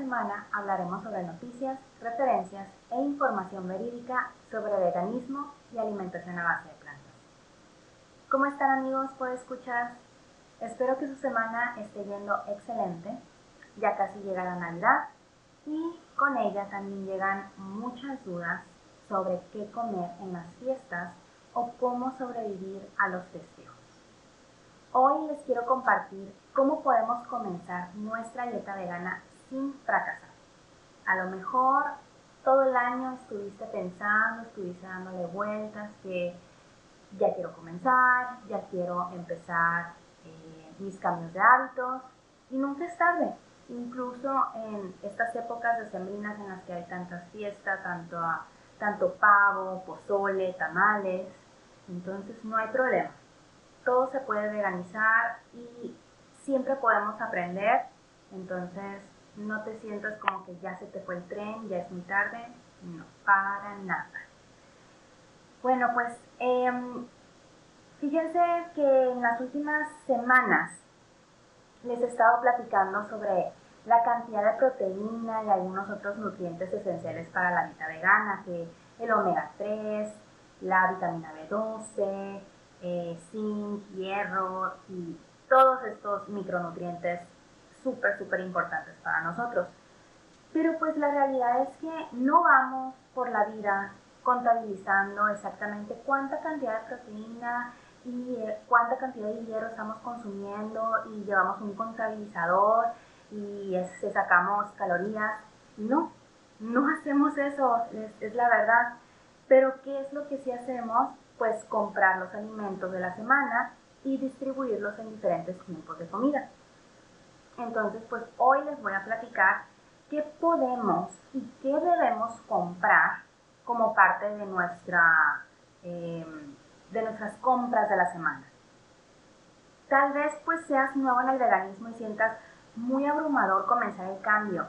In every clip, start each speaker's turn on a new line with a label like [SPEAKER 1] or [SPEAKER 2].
[SPEAKER 1] semana hablaremos sobre noticias, referencias e información verídica sobre veganismo y alimentación a base de plantas. ¿Cómo están amigos por escuchar? Espero que su semana esté yendo excelente. Ya casi llega la Navidad y con ella también llegan muchas dudas sobre qué comer en las fiestas o cómo sobrevivir a los festejos. Hoy les quiero compartir cómo podemos comenzar nuestra dieta vegana sin fracasar. A lo mejor todo el año estuviste pensando, estuviste dándole vueltas que ya quiero comenzar, ya quiero empezar eh, mis cambios de hábitos y nunca es tarde. Incluso en estas épocas decembrinas en las que hay tantas fiestas, tanto, tanto pavo, pozole, tamales, entonces no hay problema todo se puede veganizar y siempre podemos aprender. Entonces, no te sientas como que ya se te fue el tren, ya es muy tarde. No, para nada. Bueno, pues em, fíjense que en las últimas semanas les he estado platicando sobre la cantidad de proteína y algunos otros nutrientes esenciales para la dieta vegana, que el omega 3, la vitamina B12, eh, zinc, hierro y todos estos micronutrientes súper, súper importantes para nosotros. Pero pues la realidad es que no vamos por la vida contabilizando exactamente cuánta cantidad de proteína y eh, cuánta cantidad de hierro estamos consumiendo y llevamos un contabilizador y se sacamos calorías. No, no hacemos eso, es, es la verdad. Pero ¿qué es lo que sí hacemos? pues comprar los alimentos de la semana y distribuirlos en diferentes tiempos de comida. Entonces, pues hoy les voy a platicar qué podemos y qué debemos comprar como parte de, nuestra, em, de nuestras compras de la semana. Tal vez pues seas nuevo en el veganismo y sientas muy abrumador comenzar el cambio,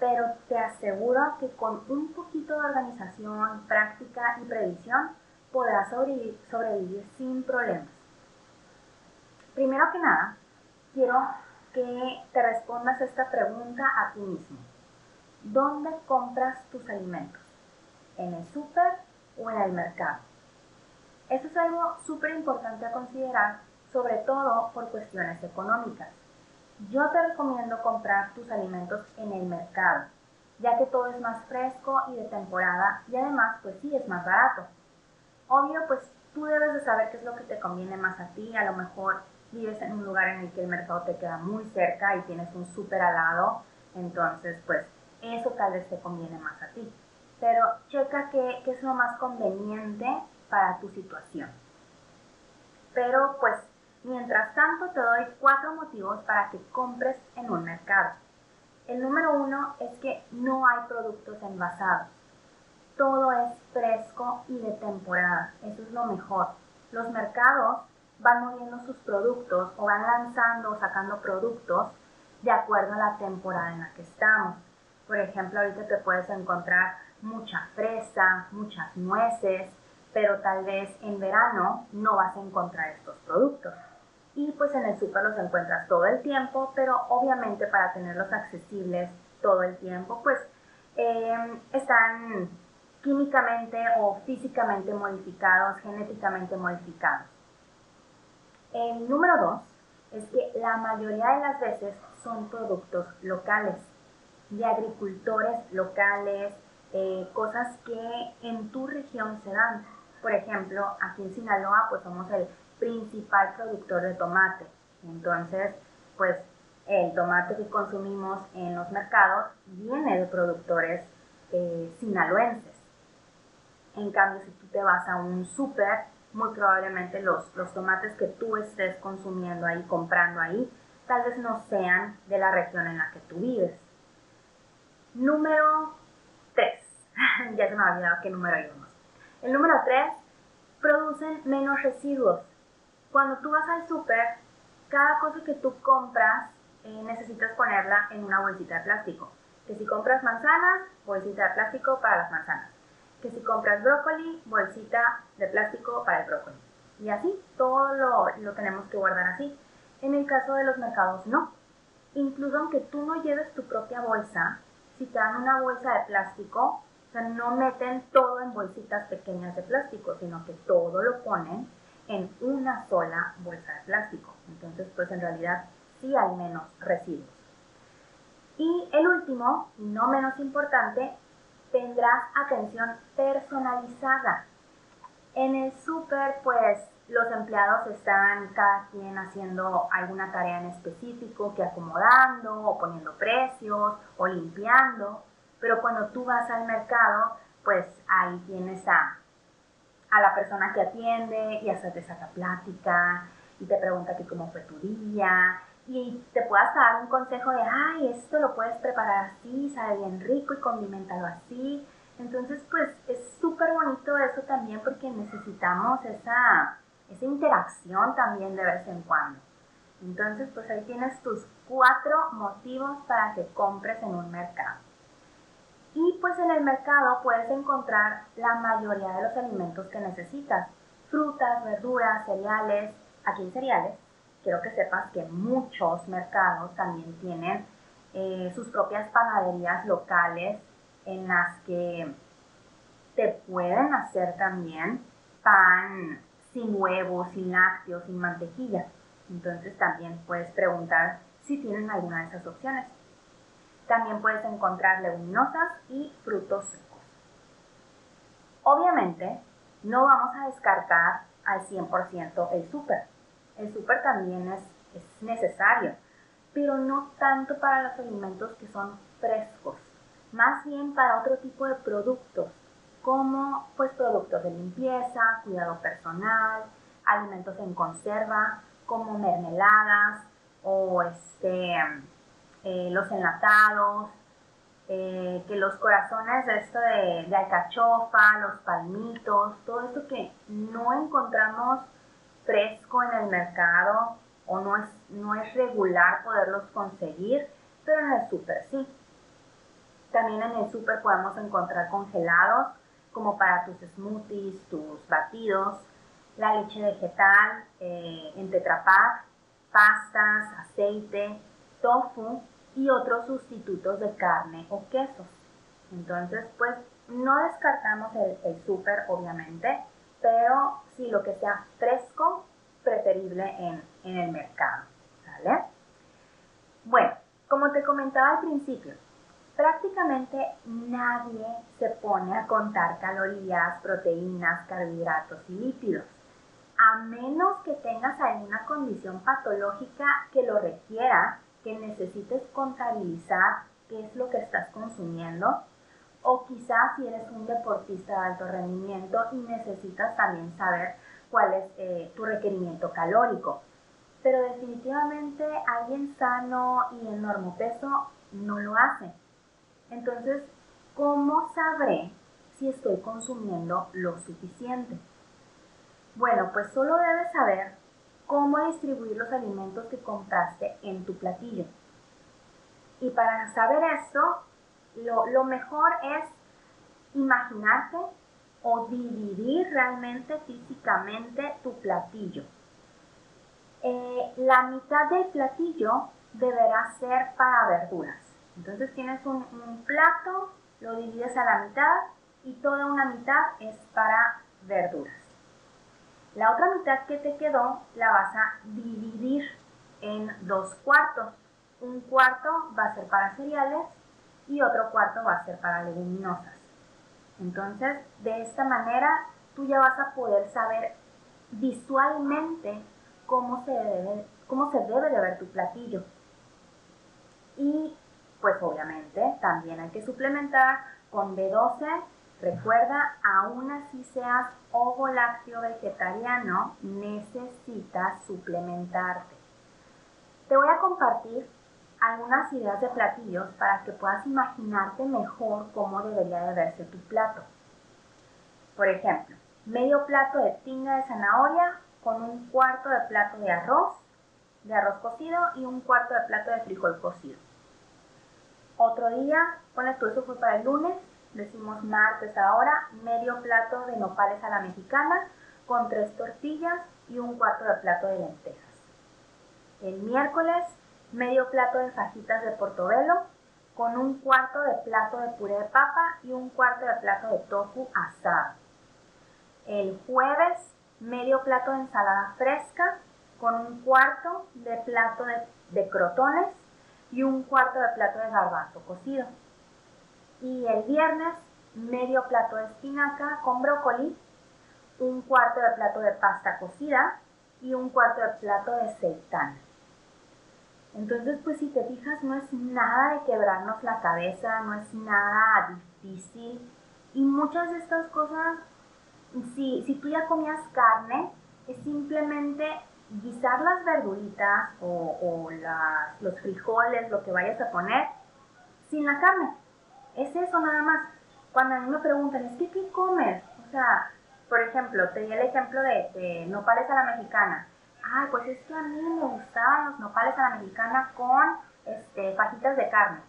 [SPEAKER 1] pero te aseguro que con un poquito de organización, práctica y previsión podrás sobrevivir, sin problemas. Primero que nada, quiero que te respondas esta pregunta a ti mismo. ¿Dónde compras tus alimentos? ¿En el súper o en el mercado? Eso es algo súper importante a considerar, sobre todo por cuestiones económicas. Yo te recomiendo comprar tus alimentos en el mercado, ya que todo es más fresco y de temporada y además pues sí es más barato. Obvio, pues tú debes de saber qué es lo que te conviene más a ti. A lo mejor vives en un lugar en el que el mercado te queda muy cerca y tienes un súper al lado. Entonces, pues eso tal vez te conviene más a ti. Pero checa qué, qué es lo más conveniente para tu situación. Pero pues, mientras tanto te doy cuatro motivos para que compres en un mercado. El número uno es que no hay productos envasados todo es fresco y de temporada. Eso es lo mejor. Los mercados van moviendo sus productos o van lanzando o sacando productos de acuerdo a la temporada en la que estamos. Por ejemplo, ahorita te puedes encontrar mucha fresa, muchas nueces, pero tal vez en verano no vas a encontrar estos productos. Y pues en el súper los encuentras todo el tiempo, pero obviamente para tenerlos accesibles todo el tiempo, pues eh, están químicamente o físicamente modificados, genéticamente modificados. El número dos es que la mayoría de las veces son productos locales, de agricultores locales, eh, cosas que en tu región se dan. Por ejemplo, aquí en Sinaloa, pues somos el principal productor de tomate. Entonces, pues el tomate que consumimos en los mercados viene de productores eh, sinaloenses. En cambio, si tú te vas a un súper, muy probablemente los, los tomates que tú estés consumiendo ahí, comprando ahí, tal vez no sean de la región en la que tú vives. Número 3. ya se me ha olvidado qué número íbamos. El número 3. Producen menos residuos. Cuando tú vas al súper, cada cosa que tú compras eh, necesitas ponerla en una bolsita de plástico. Que si compras manzanas, bolsita de plástico para las manzanas que si compras brócoli, bolsita de plástico para el brócoli. Y así, todo lo, lo tenemos que guardar así. En el caso de los mercados, no. Incluso aunque tú no lleves tu propia bolsa, si te dan una bolsa de plástico, o sea, no meten todo en bolsitas pequeñas de plástico, sino que todo lo ponen en una sola bolsa de plástico. Entonces, pues en realidad sí hay menos residuos. Y el último, no menos importante, tendrás atención personalizada. En el súper, pues los empleados están cada quien haciendo alguna tarea en específico, que acomodando o poniendo precios o limpiando, pero cuando tú vas al mercado, pues ahí tienes a, a la persona que atiende y hasta te saca plática y te pregunta que cómo fue tu día y te puedas dar un consejo de, ay, esto lo puedes preparar así, sabe bien rico y condimentado así. Entonces, pues es súper bonito eso también porque necesitamos esa, esa interacción también de vez en cuando. Entonces, pues ahí tienes tus cuatro motivos para que compres en un mercado. Y pues en el mercado puedes encontrar la mayoría de los alimentos que necesitas. Frutas, verduras, cereales. Aquí hay cereales. Quiero que sepas que muchos mercados también tienen eh, sus propias panaderías locales en las que te pueden hacer también pan sin huevos, sin lácteos, sin mantequilla. Entonces también puedes preguntar si tienen alguna de esas opciones. También puedes encontrar leguminosas y frutos secos. Obviamente, no vamos a descartar al 100% el súper. El súper también es, es necesario, pero no tanto para los alimentos que son frescos, más bien para otro tipo de productos como pues productos de limpieza, cuidado personal, alimentos en conserva, como mermeladas o este, eh, los enlatados, eh, que los corazones esto de, de, alcachofa, los palmitos, todo esto que no encontramos fresco en el mercado o no es, no es regular poderlos conseguir, pero en el súper sí. También en el súper podemos encontrar congelados como para tus smoothies, tus batidos, la leche vegetal eh, en tetrapack, pastas, aceite, tofu y otros sustitutos de carne o quesos. Entonces, pues no descartamos el, el súper, obviamente, pero sí lo que sea fresco, preferible en, en el mercado. ¿Vale? Bueno, como te comentaba al principio, prácticamente nadie se pone a contar calorías, proteínas, carbohidratos y lípidos, a menos que tengas alguna condición patológica que lo requiera, que necesites contabilizar qué es lo que estás consumiendo, o quizás si eres un deportista de alto rendimiento y necesitas también saber cuál es eh, tu requerimiento calórico. Pero definitivamente alguien sano y en peso no lo hace. Entonces, ¿cómo sabré si estoy consumiendo lo suficiente? Bueno, pues solo debes saber cómo distribuir los alimentos que compraste en tu platillo. Y para saber esto, lo, mejor es imaginarte o dividir realmente físicamente tu platillo. Eh, la mitad del platillo deberá ser para verduras. Entonces tienes un, plato, lo divides a la mitad y toda una mitad es para verduras. La otra mitad que te quedó la vas a dividir en dos cuartos. Un cuarto va a ser para cereales y otro cuarto va a ser para leguminosas. Entonces, de esta manera, tú ya vas a poder saber visualmente cómo se debe, cómo se debe de ver tu platillo. Y pues obviamente también hay que suplementar con B12. Recuerda, aún así seas ovo lácteo vegetariano, necesitas suplementarte. Te voy a compartir algunas ideas de platillos para que puedas imaginarte mejor cómo debería de verse tu plato. Por ejemplo, medio plato de tinga de zanahoria con un cuarto de plato de arroz, de arroz cocido y un cuarto de plato de frijol cocido. Otro día, pone tú, eso fue para el lunes, decimos martes ahora, medio plato de nopales a la mexicana con tres tortillas y un cuarto de plato de lentejas. El miércoles, medio plato de fajitas de portobelo con un cuarto de plato de puré de papa y un cuarto de plato de tofu asado. El jueves, medio plato de ensalada fresca con un cuarto de plato de, de crotones y un cuarto de plato de garbanzo cocido. Y el viernes, medio plato de espinaca con brócoli, un cuarto de plato de pasta cocida y un cuarto de plato de seitán. Entonces, pues si te fijas, no es nada de quebrarnos la cabeza, no es nada difícil. Y muchas de estas cosas, si, si tú ya comías carne, es simplemente guisar las verduritas o, o los frijoles, lo que vayas a poner, sin la carne. Es eso nada más. Cuando a mí me preguntan, es que ¿qué comes? O sea, por ejemplo, te di el ejemplo de, de nopales a la mexicana ay, pues es que a mí me gustaban los nopales a la mexicana con este, fajitas de carne.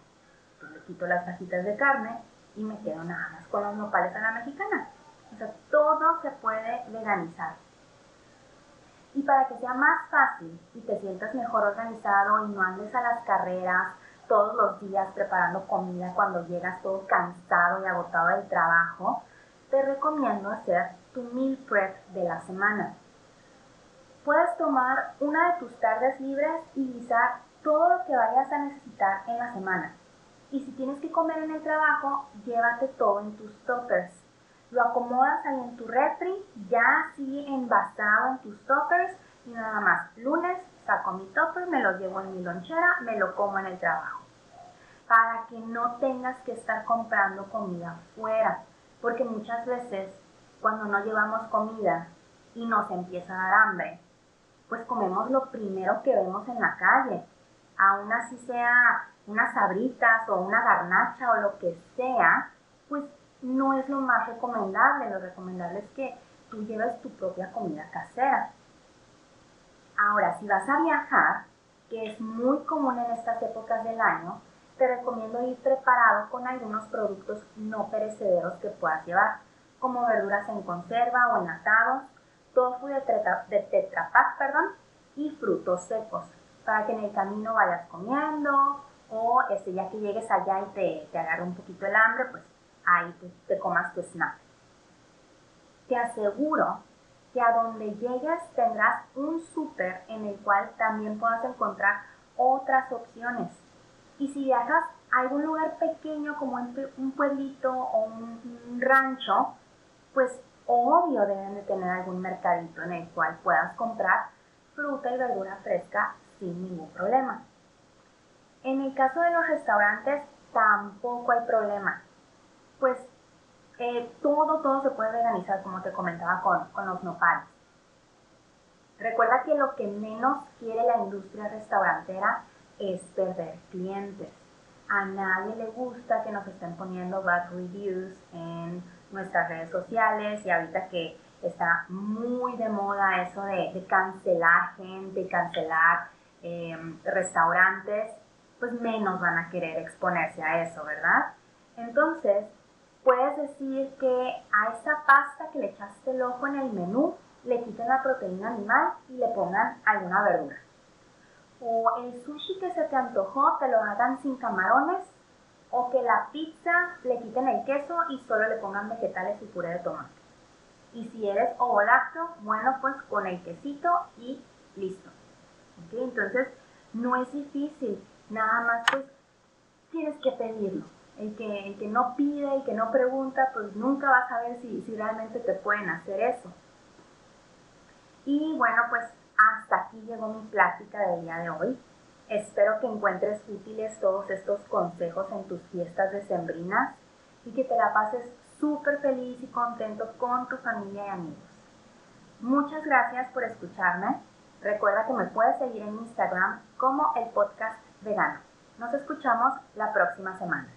[SPEAKER 1] Pues le quito las fajitas de carne y me quedo nada más con los nopales a la mexicana. O sea, todo se puede veganizar. Y para que sea más fácil y te sientas mejor organizado y no andes a las carreras todos los días preparando comida cuando llegas todo cansado y agotado del trabajo, te recomiendo hacer tu meal prep de la semana puedes tomar una de tus tardes libres y guisar todo lo que vayas a necesitar en la semana. Y si tienes que comer en el trabajo, llévate todo en tus toppers. Lo acomodas ahí en tu refri, ya así envasado en tus toppers y nada más. Lunes saco mi topper, me lo llevo en mi lonchera, me lo como en el trabajo. Para que no tengas que estar comprando comida fuera. Porque muchas veces cuando no llevamos comida y nos empieza a dar hambre, pues comemos lo primero que vemos en la calle. Aún así sea unas sabritas o una garnacha o lo que sea, pues no es lo más recomendable. Lo recomendable es que tú lleves tu propia comida casera. Ahora, si vas a viajar, que es muy común en estas épocas del año, te recomiendo ir preparado con algunos productos no perecederos que puedas llevar, como verduras en conserva o enlatados, tofu de, tetra, perdón, y frutos secos, para que en el camino vayas comiendo o este, ya que llegues allá y te, te agarre un poquito el hambre, pues ahí te, te comas tu snack. Te aseguro que a donde llegues tendrás un súper en el cual también puedas encontrar otras opciones. Y si viajas a algún lugar pequeño como un pueblito o un rancho, pues obvio deben de tener algún mercadito en el cual puedas comprar fruta y verdura fresca sin ningún problema. En el caso de los restaurantes tampoco hay problema, pues eh, todo, todo se puede organizar como te comentaba con, con los nopales. Recuerda que lo que menos quiere la industria restaurantera es perder clientes. A nadie le gusta que nos estén poniendo bad reviews en nuestras redes sociales y ahorita que está muy de moda eso de, cancelar gente, cancelar em, restaurantes, pues menos van a querer exponerse a eso, ¿verdad? Entonces, puedes decir que a esa pasta que le echaste el ojo en el menú, le quiten la proteína animal y le pongan alguna verdura. O el sushi que se te antojó, te lo hagan sin camarones o que la pizza le quiten el queso y solo le pongan vegetales y puré de tomate. Y si eres ovolacto, bueno, pues con el quesito y listo. Entonces, no es difícil, nada más pues tienes que pedirlo. El que, el que no pide, el que no pregunta, pues nunca vas a ver si, si realmente te pueden hacer eso. Y bueno, pues hasta aquí llegó mi plática del día de hoy. Espero que encuentres útiles todos estos consejos en tus fiestas decembrinas y que te la pases súper feliz y contento con tu familia y amigos. Muchas gracias por escucharme. Recuerda que me puedes seguir en Instagram como el podcast vegano. Nos escuchamos la próxima semana.